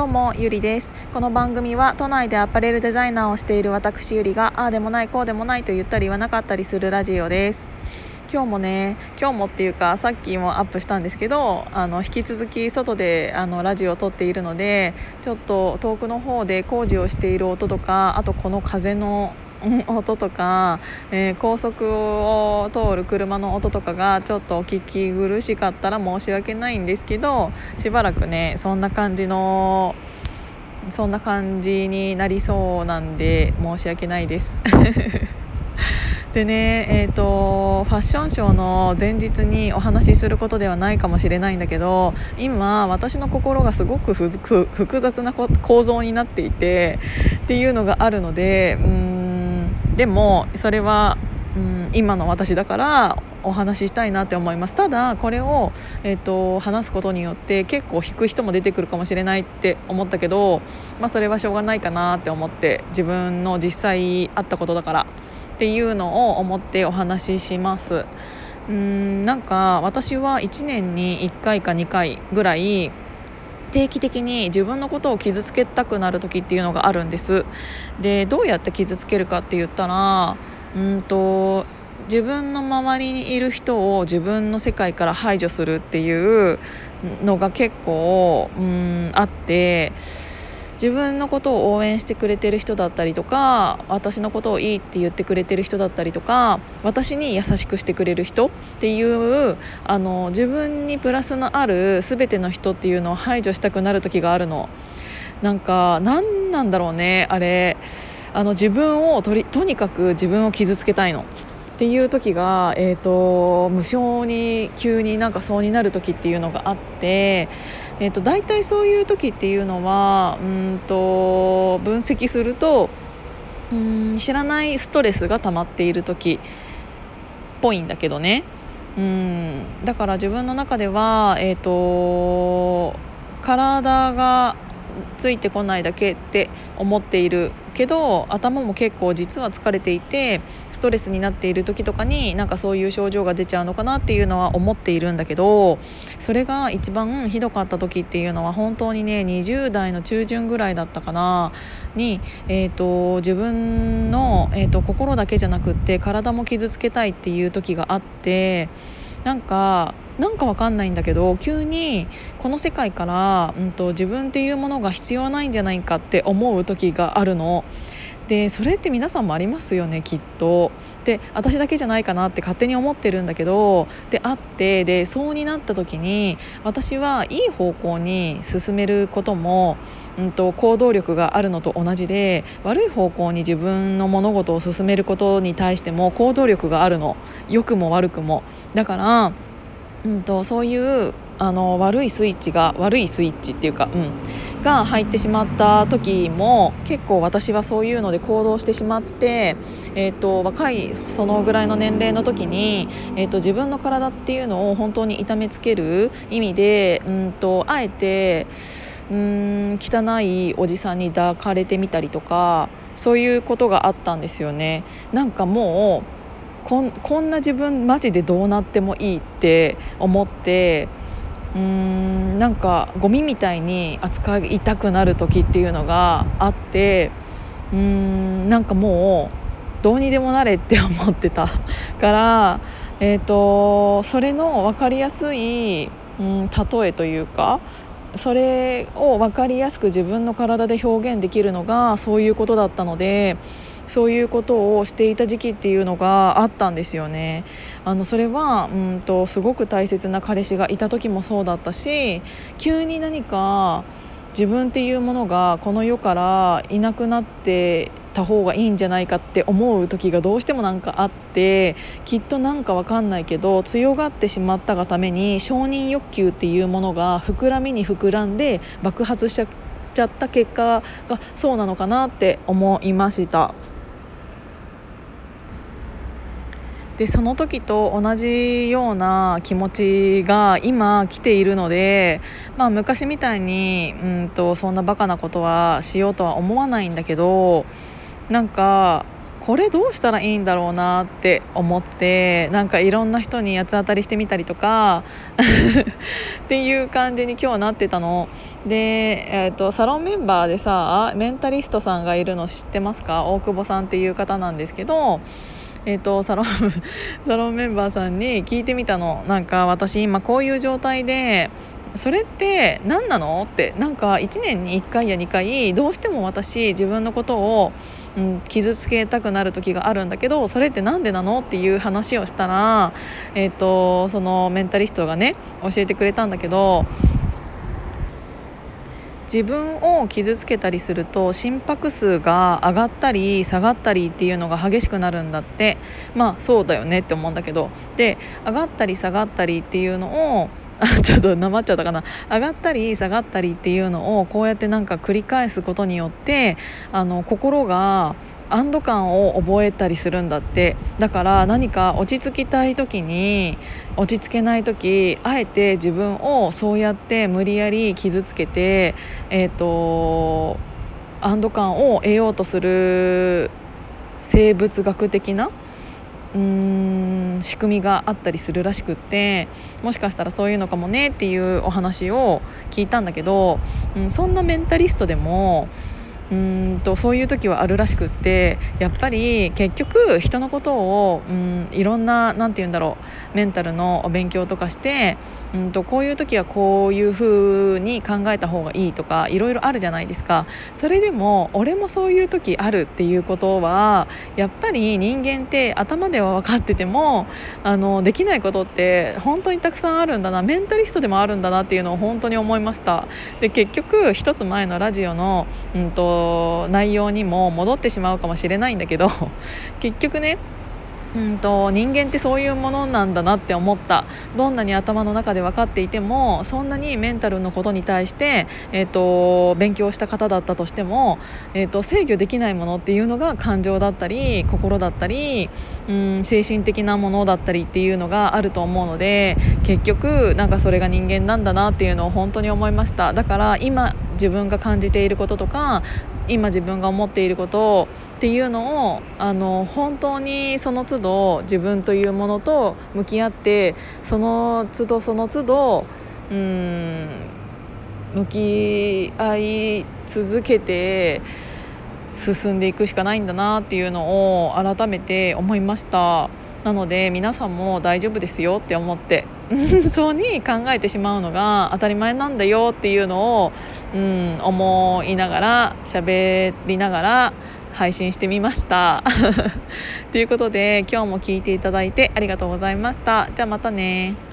どうもゆりです。この番組は都内でアパレルデザイナーをしている私ゆりがああでもないこうでもないと言ったり言わなかったりするラジオです。今日もね今日もっていうかさっきもアップしたんですけどあの引き続き外であのラジオを撮っているのでちょっと遠くの方で工事をしている音とかあとこの風の音とか、えー、高速を通る車の音とかがちょっとお聞き苦しかったら申し訳ないんですけどしばらくねそんな感じのそんな感じになりそうなんで申し訳ないです。でねえーと、ファッションショーの前日にお話しすることではないかもしれないんだけど今私の心がすごく複雑な構造になっていてっていうのがあるのでうんでもそれは、うん、今の私だからお話ししたいなって思いますただこれを、えーと、話すことによって結構引く人も出てくるかもしれないって思ったけど、まあ、それはしょうがないかなって思って自分の実際あったことだからっていうのを思ってお話しします。うんなんか私は1年に1回か2回ぐらい定期的に自分のことを傷つけたくなる時っていうのがあるんです。でどうやって傷つけるかって言ったらうんと自分の周りにいる人を自分の世界から排除するっていうのが結構うんあって自分のことを応援してくれてる人だったりとか私のことをいいって言ってくれてる人だったりとか私に優しくしてくれる人っていうあの自分にプラスのある全ての人っていうのを排除したくなる時があるの。なんか何なんだろうねあれあの自分をとりとにかく自分を傷つけたいの。っていう時が、えーと、無性に急になんかそうになる時っていうのがあって、えーと、大体そういう時っていうのはうんと分析するとうん知らないストレスが溜まっている時っぽいんだけどね。うんだから自分の中では、えーと体がついてこないだけって思っているけど頭も結構実は疲れていてストレスになっている時とかになんかそういう症状が出ちゃうのかなっていうのは思っているんだけどそれが一番ひどかった時っていうのは本当にね20代の中旬ぐらいだったかなに、えーと、自分の、えーと心だけじゃなくって体も傷つけたいっていう時があってなんかなんかわかんないんだけど急にこの世界から、うんと、自分っていうものが必要ないんじゃないかって思う時があるの。でそれって皆さんもありますよねきっと。で私だけじゃないかなって勝手に思ってるんだけどであってでそうになった時に私はいい方向に進めることも、うんと、行動力があるのと同じで悪い方向に自分の物事を進めることに対しても行動力があるの良くも悪くも。だからうんと、そういうあの悪いスイッチが悪いスイッチっていうか、うん、が入ってしまった時も結構私はそういうので行動してしまって、えーと、若いそのぐらいの年齢の時に、えーと、自分の体っていうのを本当に痛めつける意味で、うんとあえてうん汚いおじさんに抱かれてみたりとかそういうことがあったんですよね。なんかもうこんな自分マジでどうなってもいいって思ってうーんなんかゴミみたいに扱いたくなる時っていうのがあってうーんなんかもうどうにでもなれって思ってたから、えーと、それの分かりやすい、うん、例えというかそれを分かりやすく自分の体で表現できるのがそういうことだったのでそういうことをしていた時期っていうのがあったんですよね。あのそれはうんとすごく大切な彼氏がいた時もそうだったし急に何か自分っていうものがこの世からいなくなってた方がいいんじゃないかって思う時がどうしてもなんかあってきっとなんかわかんないけど強がってしまったがために承認欲求っていうものが膨らみに膨らんで爆発しちゃった結果がそうなのかなって思いました。でその時と同じような気持ちが今来ているので、まあ、昔みたいにうんとそんなバカなことはしようとは思わないんだけどなんかこれどうしたらいいんだろうなって思ってなんかいろんな人に八つ当たりしてみたりとか っていう感じに今日なってたの。で、えーと、サロンメンバーでさメンタリストさんがいるの知ってますか？大久保さんっていう方なんですけどえーと、サロン サロンメンバーさんに聞いてみたの。なんか私今こういう状態でそれって何なの？ってなんか1年に1回や2回どうしても私自分のことを、うん、傷つけたくなる時があるんだけどそれって何でなの？っていう話をしたら、えーと、そのメンタリストがね教えてくれたんだけど自分を傷つけたりすると心拍数が上がったり下がったりっていうのが激しくなるんだって。まあそうだよねって思うんだけど。で上がったり下がったりっていうのをちょっとなまっちゃったかな。上がったり下がったりっていうのをこうやってなんか繰り返すことによってあの心が安堵感を覚えたりするんだって。だから何か落ち着きたい時に落ち着けない時あえて自分をそうやって無理やり傷つけてえっ、ー、と安堵感を得ようとする生物学的なうーん仕組みがあったりするらしくってもしかしたらそういうのかもねっていうお話を聞いたんだけど、うん、そんなメンタリストでもうんとそういう時はあるらしくってやっぱり結局人のことをうんいろんな何て言うんだろうメンタルのお勉強とかしてうんとこういう時はこういう風に考えた方がいいとかいろいろあるじゃないですか。それでも俺もそういう時あるっていうことはやっぱり人間って頭では分かっててもあのできないことって本当にたくさんあるんだなメンタリストでもあるんだなっていうのを本当に思いました。で結局一つ前のラジオの、うんと内容にも戻ってしまうかもしれないんだけど 結局ねうんと人間ってそういうものなんだなって思った。どんなに頭の中で分かっていてもそんなにメンタルのことに対して、えーと、勉強した方だったとしても、えーと、制御できないものっていうのが感情だったり心だったり、うん、精神的なものだったりっていうのがあると思うので結局なんかそれが人間なんだなっていうのを本当に思いました。だから今自分が感じていることとか今自分が思っていることっていうのをあの本当にその都度自分というものと向き合ってその都度その都度うん向き合い続けて進んでいくしかないんだなっていうのを改めて思いました。なので皆さんも大丈夫ですよって思って。そうに考えてしまうのが当たり前なんだよっていうのを、うん、思いながら喋りながら配信してみました。ということで今日も聞いていただいてありがとうございました。じゃあまたね。